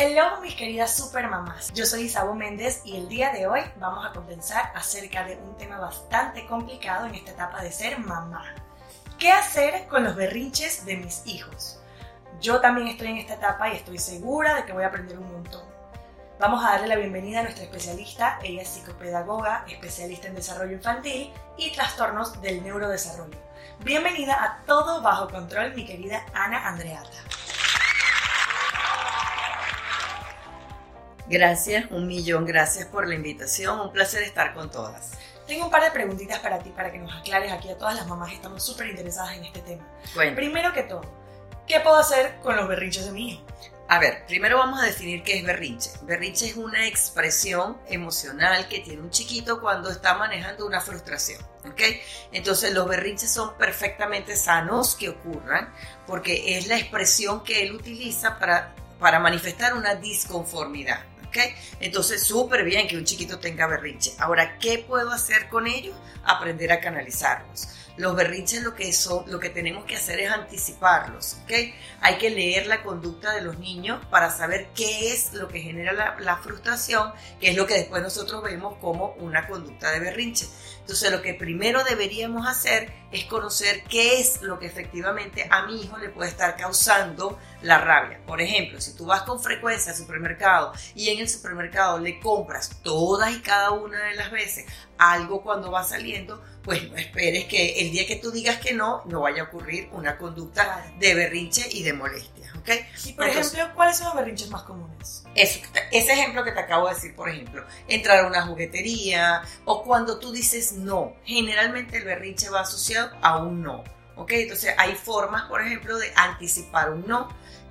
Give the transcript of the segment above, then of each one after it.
Hello mis queridas supermamás, yo soy Isabel Méndez y el día de hoy vamos a conversar acerca de un tema bastante complicado en esta etapa de ser mamá. ¿Qué hacer con los berrinches de mis hijos? Yo también estoy en esta etapa y estoy segura de que voy a aprender un montón. Vamos a darle la bienvenida a nuestra especialista, ella es psicopedagoga, especialista en desarrollo infantil y trastornos del neurodesarrollo. Bienvenida a Todo Bajo Control, mi querida Ana Andreata. Gracias, un millón gracias por la invitación, un placer estar con todas. Tengo un par de preguntitas para ti, para que nos aclares aquí a todas las mamás que estamos súper interesadas en este tema. Bueno. Primero que todo, ¿qué puedo hacer con los berrinches de mi hijo? A ver, primero vamos a definir qué es berrinche. Berrinche es una expresión emocional que tiene un chiquito cuando está manejando una frustración, ¿ok? Entonces los berrinches son perfectamente sanos que ocurran porque es la expresión que él utiliza para, para manifestar una disconformidad. Entonces, súper bien que un chiquito tenga berrinche. Ahora, ¿qué puedo hacer con ellos? Aprender a canalizarlos. Los berrinches lo que son, lo que tenemos que hacer es anticiparlos, ¿ok? Hay que leer la conducta de los niños para saber qué es lo que genera la, la frustración, que es lo que después nosotros vemos como una conducta de berrinche. Entonces, lo que primero deberíamos hacer es conocer qué es lo que efectivamente a mi hijo le puede estar causando la rabia. Por ejemplo, si tú vas con frecuencia al supermercado y en el supermercado le compras todas y cada una de las veces algo cuando va saliendo, pues no esperes que el día que tú digas que no, no vaya a ocurrir una conducta de berrinche y de molestia. ¿Ok? Y por ejemplo, ¿cuáles son los berrinches más comunes? Eso, ese ejemplo que te acabo de decir, por ejemplo, entrar a una juguetería o cuando tú dices no, generalmente el berrinche va asociado a un no. ¿ok? Entonces hay formas, por ejemplo, de anticipar un no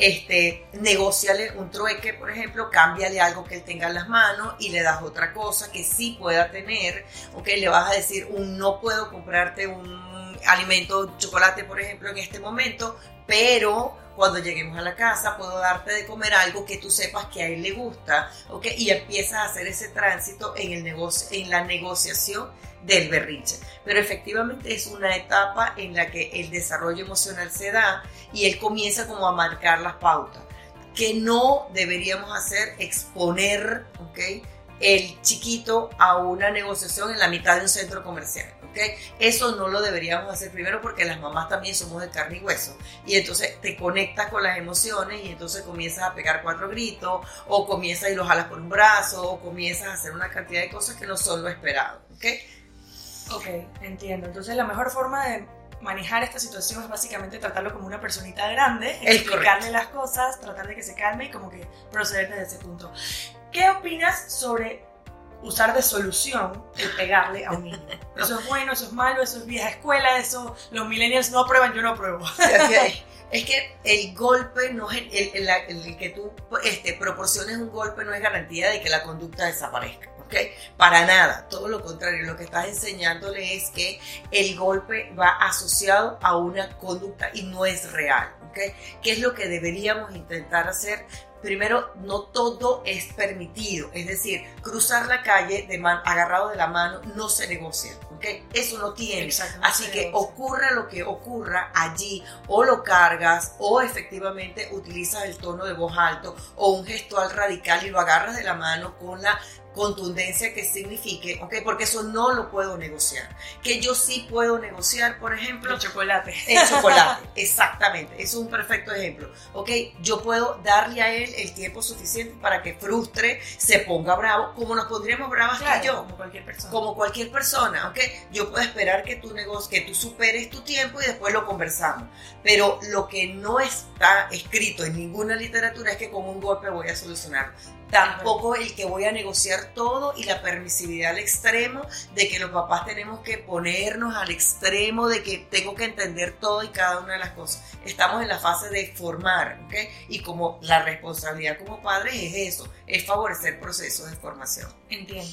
este, negociale un trueque, por ejemplo, cámbiale algo que él tenga en las manos y le das otra cosa que sí pueda tener, ok, le vas a decir un no puedo comprarte un alimento, chocolate, por ejemplo, en este momento, pero cuando lleguemos a la casa puedo darte de comer algo que tú sepas que a él le gusta, ok, y empiezas a hacer ese tránsito en el negocio, en la negociación del berrinche. Pero efectivamente es una etapa en la que el desarrollo emocional se da y él comienza como a marcar las pautas. Que no deberíamos hacer exponer ¿okay? el chiquito a una negociación en la mitad de un centro comercial. ¿Okay? Eso no lo deberíamos hacer primero porque las mamás también somos de carne y hueso. Y entonces te conectas con las emociones y entonces comienzas a pegar cuatro gritos o comienzas y los jalas por un brazo o comienzas a hacer una cantidad de cosas que no son lo esperado. ¿okay? Ok, entiendo. Entonces la mejor forma de manejar esta situación es básicamente tratarlo como una personita grande, explicarle las cosas, tratar de que se calme y como que proceder desde ese punto. ¿Qué opinas sobre usar de solución el pegarle a un niño? Eso es bueno, eso es malo, eso es vieja escuela, eso los millennials no aprueban, yo no apruebo. Es que el golpe no es el, el, que tú este, proporciones un golpe no es garantía de que la conducta desaparezca. Para nada, todo lo contrario, lo que estás enseñándole es que el golpe va asociado a una conducta y no es real, ¿ok? ¿Qué es lo que deberíamos intentar hacer? Primero, no todo es permitido, es decir, cruzar la calle de agarrado de la mano no se negocia. Eso no tiene. Así que ocurra lo que ocurra allí, o lo cargas, o efectivamente utilizas el tono de voz alto, o un gestual radical y lo agarras de la mano con la contundencia que signifique, ¿ok? Porque eso no lo puedo negociar. Que yo sí puedo negociar, por ejemplo... El chocolate. El chocolate, exactamente. Es un perfecto ejemplo, ¿ok? Yo puedo darle a él el tiempo suficiente para que frustre, se ponga bravo, como nos pondríamos bravas que yo. Como cualquier persona. Como cualquier persona, ¿ok? Yo puedo esperar que tú, que tú superes tu tiempo y después lo conversamos. Pero lo que no está escrito en ninguna literatura es que con un golpe voy a solucionar tampoco el que voy a negociar todo y la permisividad al extremo de que los papás tenemos que ponernos al extremo de que tengo que entender todo y cada una de las cosas. Estamos en la fase de formar, ¿ok? Y como la responsabilidad como padres es eso, es favorecer procesos de formación. Entiendo.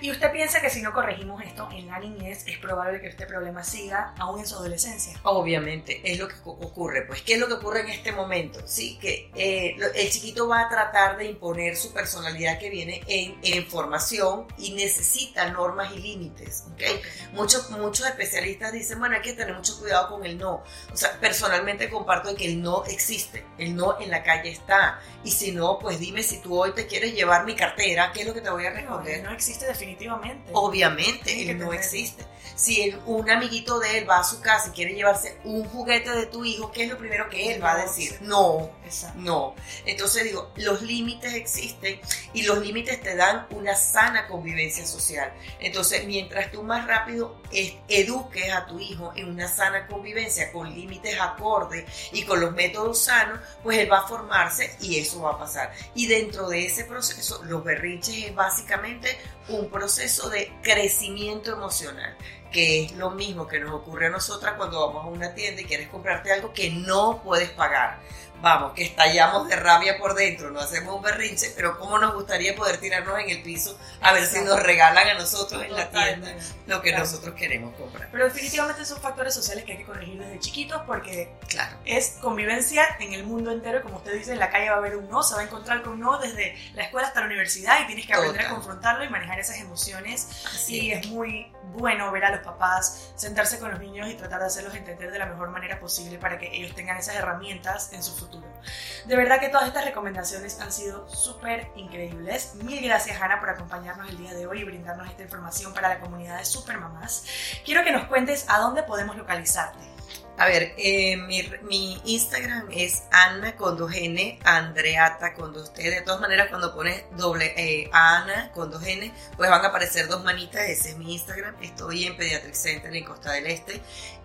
¿Y usted piensa que si no corregimos esto en la niñez, es probable que este problema siga aún en su adolescencia? Obviamente, es lo que ocurre. Pues, ¿qué es lo que ocurre en este momento? Sí, que eh, el chiquito va a tratar de imponer su personalidad que viene en, en formación y necesita normas y límites. ¿okay? Muchos, muchos especialistas dicen, bueno, hay que tener mucho cuidado con el no. O sea, personalmente comparto que el no existe, el no en la calle está. Y si no, pues dime si tú hoy te quieres llevar mi cartera, ¿qué es lo que te voy a responder? No, no existe definitivamente. Obviamente, él no existe. Si un amiguito de él va a su casa y quiere llevarse un juguete de tu hijo, ¿qué es lo primero que él va a decir? No, no. Entonces digo, los límites existen y los límites te dan una sana convivencia social. Entonces, mientras tú más rápido eduques a tu hijo en una sana convivencia con límites acordes y con los métodos sanos, pues él va a formarse y eso va a pasar. Y dentro de ese proceso, los berrinches es básicamente un proceso de crecimiento emocional que es lo mismo que nos ocurre a nosotras cuando vamos a una tienda y quieres comprarte algo que no puedes pagar vamos, que estallamos de rabia por dentro, no hacemos un berrinche, pero cómo nos gustaría poder tirarnos en el piso a ver si nos regalan a nosotros en la tienda lo que nosotros queremos comprar. Pero definitivamente son factores sociales que hay que corregir desde chiquitos porque claro. es convivencia en el mundo entero, como usted dice, en la calle va a haber un no, se va a encontrar con un no desde la escuela hasta la universidad y tienes que aprender a confrontarlo y manejar esas emociones. y es muy bueno ver a los papás sentarse con los niños y tratar de hacerlos entender de la mejor manera posible para que ellos tengan esas herramientas en su futuro de verdad que todas estas recomendaciones han sido súper increíbles. Mil gracias Ana por acompañarnos el día de hoy y brindarnos esta información para la comunidad de Supermamás. Quiero que nos cuentes a dónde podemos localizarte. A ver, eh, mi, Instagram es Ana con dos N, Andreata con dos T. De todas maneras, cuando pones doble eh, Ana con dos N, pues van a aparecer dos manitas. Ese es mi Instagram. Estoy en Pediatric Center en Costa del Este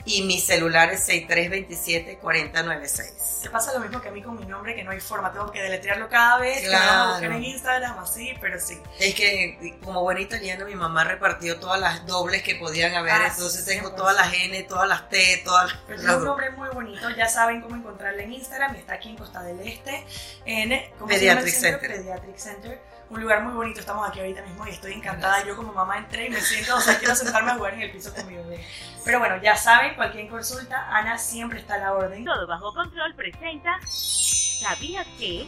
y mi celular es 6327-4096. Se pasa lo mismo que a mí con mi nombre, que no hay forma, tengo que deletrearlo cada vez, claro. que en Instagram, así, pero sí. Es que como buen italiano, mi mamá repartió todas las dobles que podían haber, ah, entonces tengo todas las N, todas las T, todas las... es un nombre muy bonito, ya saben cómo encontrarle en Instagram, está aquí en Costa del Este, en Pediatric Center. Pediatric Center un lugar muy bonito. Estamos aquí ahorita mismo y estoy encantada. Yo como mamá entré y me siento, o sea, quiero sentarme a jugar en el piso con mi bebé. Pero bueno, ya saben, cualquier consulta, Ana siempre está a la orden. Todo bajo control presenta. ¿Sabías que?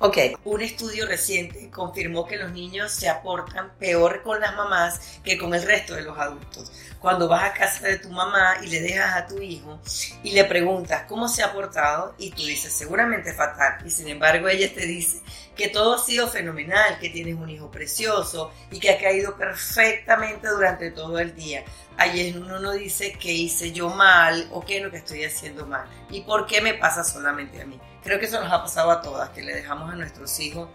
Ok, un estudio reciente confirmó que los niños se aportan peor con las mamás que con el resto de los adultos. Cuando vas a casa de tu mamá y le dejas a tu hijo y le preguntas cómo se ha portado y tú dices seguramente fatal y sin embargo ella te dice que todo ha sido fenomenal, que tienes un hijo precioso y que ha caído perfectamente durante todo el día. Ahí uno no dice qué hice yo mal o qué es lo que estoy haciendo mal y por qué me pasa solamente a mí. Creo que eso nos ha pasado a todas, que le dejamos a nuestros hijos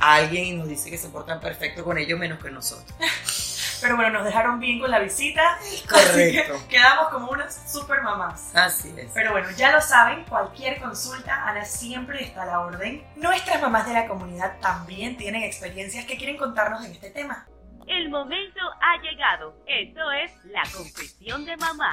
a alguien y nos dice que se portan perfecto con ellos menos que nosotros. Pero bueno, nos dejaron bien con la visita. Correcto. Así que quedamos como unas super mamás. Así es. Pero bueno, ya lo saben, cualquier consulta, Ana siempre está a la orden. Nuestras mamás de la comunidad también tienen experiencias que quieren contarnos en este tema. El momento ha llegado. Esto es la confesión de mamá.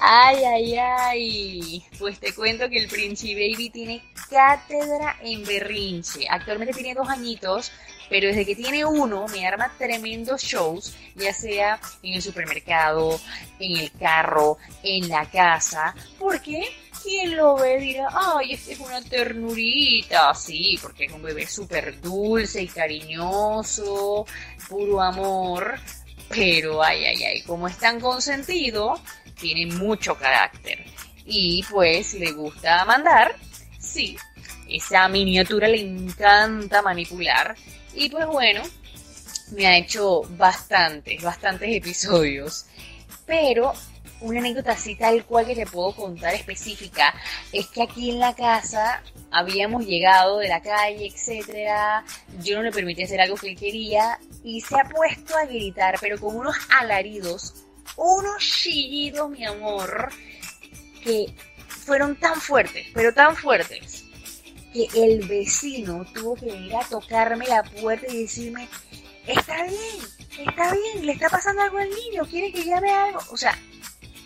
Ay, ay, ay. Pues te cuento que el Princi Baby tiene cátedra en berrinche. Actualmente tiene dos añitos, pero desde que tiene uno me arma tremendos shows, ya sea en el supermercado, en el carro, en la casa, porque quien lo ve dirá, ay, este es una ternurita, sí, porque es un bebé súper dulce y cariñoso, puro amor, pero ay, ay, ay, como es tan consentido, tiene mucho carácter. Y pues le gusta mandar, sí, esa miniatura le encanta manipular y pues bueno, me ha hecho bastantes, bastantes episodios. Pero una anécdota así tal cual que te puedo contar específica es que aquí en la casa habíamos llegado de la calle, etcétera. Yo no le permití hacer algo que él quería y se ha puesto a gritar, pero con unos alaridos, unos chillidos, mi amor, que fueron tan fuertes, pero tan fuertes que el vecino tuvo que venir a tocarme la puerta y decirme, está bien, está bien, le está pasando algo al niño, quiere que llame algo. O sea,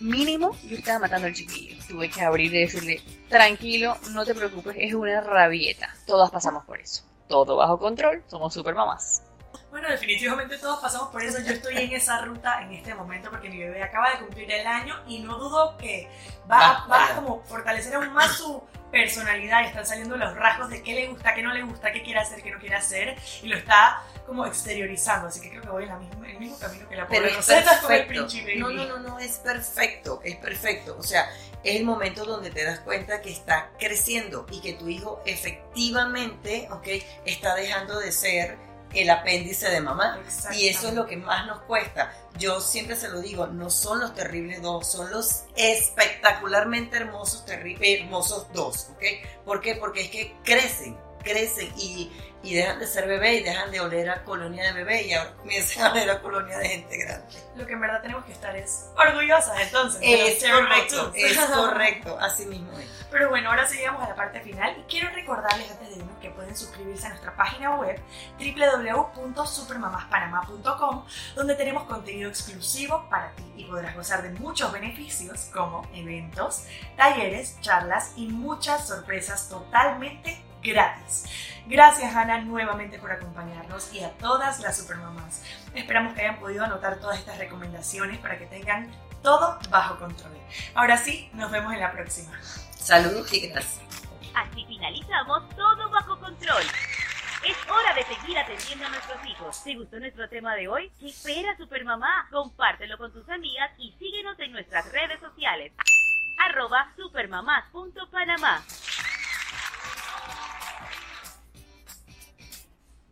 mínimo yo estaba matando al chiquillo. Tuve que abrir y decirle, tranquilo, no te preocupes, es una rabieta. Todas pasamos por eso. todo bajo control, somos super mamás. Bueno, definitivamente todos pasamos por eso. Yo estoy en esa ruta en este momento porque mi bebé acaba de cumplir el año y no dudo que va, va a como fortalecer aún más su personalidad están saliendo los rasgos de qué le gusta, qué no le gusta, qué quiere hacer, qué no quiere hacer y lo está como exteriorizando. Así que creo que voy en la misma, el mismo camino que la pobre Pero Rosetta con el. Princi No, no, no, no, es perfecto, es perfecto. O sea, es el momento donde te das cuenta que está creciendo y que tu hijo efectivamente, ¿ok? Está dejando de ser el apéndice de mamá. Y eso es lo que más nos cuesta. Yo siempre se lo digo, no son los terribles dos, son los espectacularmente hermosos, terribles, hermosos dos, ¿ok? ¿Por qué? Porque es que crecen, crecen y, y dejan de ser bebé y dejan de oler a colonia de bebé y ahora comienzan a oler a colonia de gente grande. Lo que en verdad tenemos que estar es orgullosas entonces. Es correcto, es correcto, así mismo es. Pero bueno, ahora sí llegamos a la parte final y quiero recordarles antes de irnos que pueden suscribirse a nuestra página web www.supermamaspanamá.com donde tenemos contenido exclusivo para ti y podrás gozar de muchos beneficios como eventos, talleres, charlas y muchas sorpresas totalmente gratis. Gracias Ana nuevamente por acompañarnos y a todas las supermamás. Esperamos que hayan podido anotar todas estas recomendaciones para que tengan todo bajo control. Ahora sí, nos vemos en la próxima. Saludos y gracias. Así finalizamos todo bajo control. Es hora de seguir atendiendo a nuestros hijos. ¿Te gustó nuestro tema de hoy? ¿Qué espera Supermamá? Compártelo con tus amigas y síguenos en nuestras redes sociales. Arroba supermamás.panamá.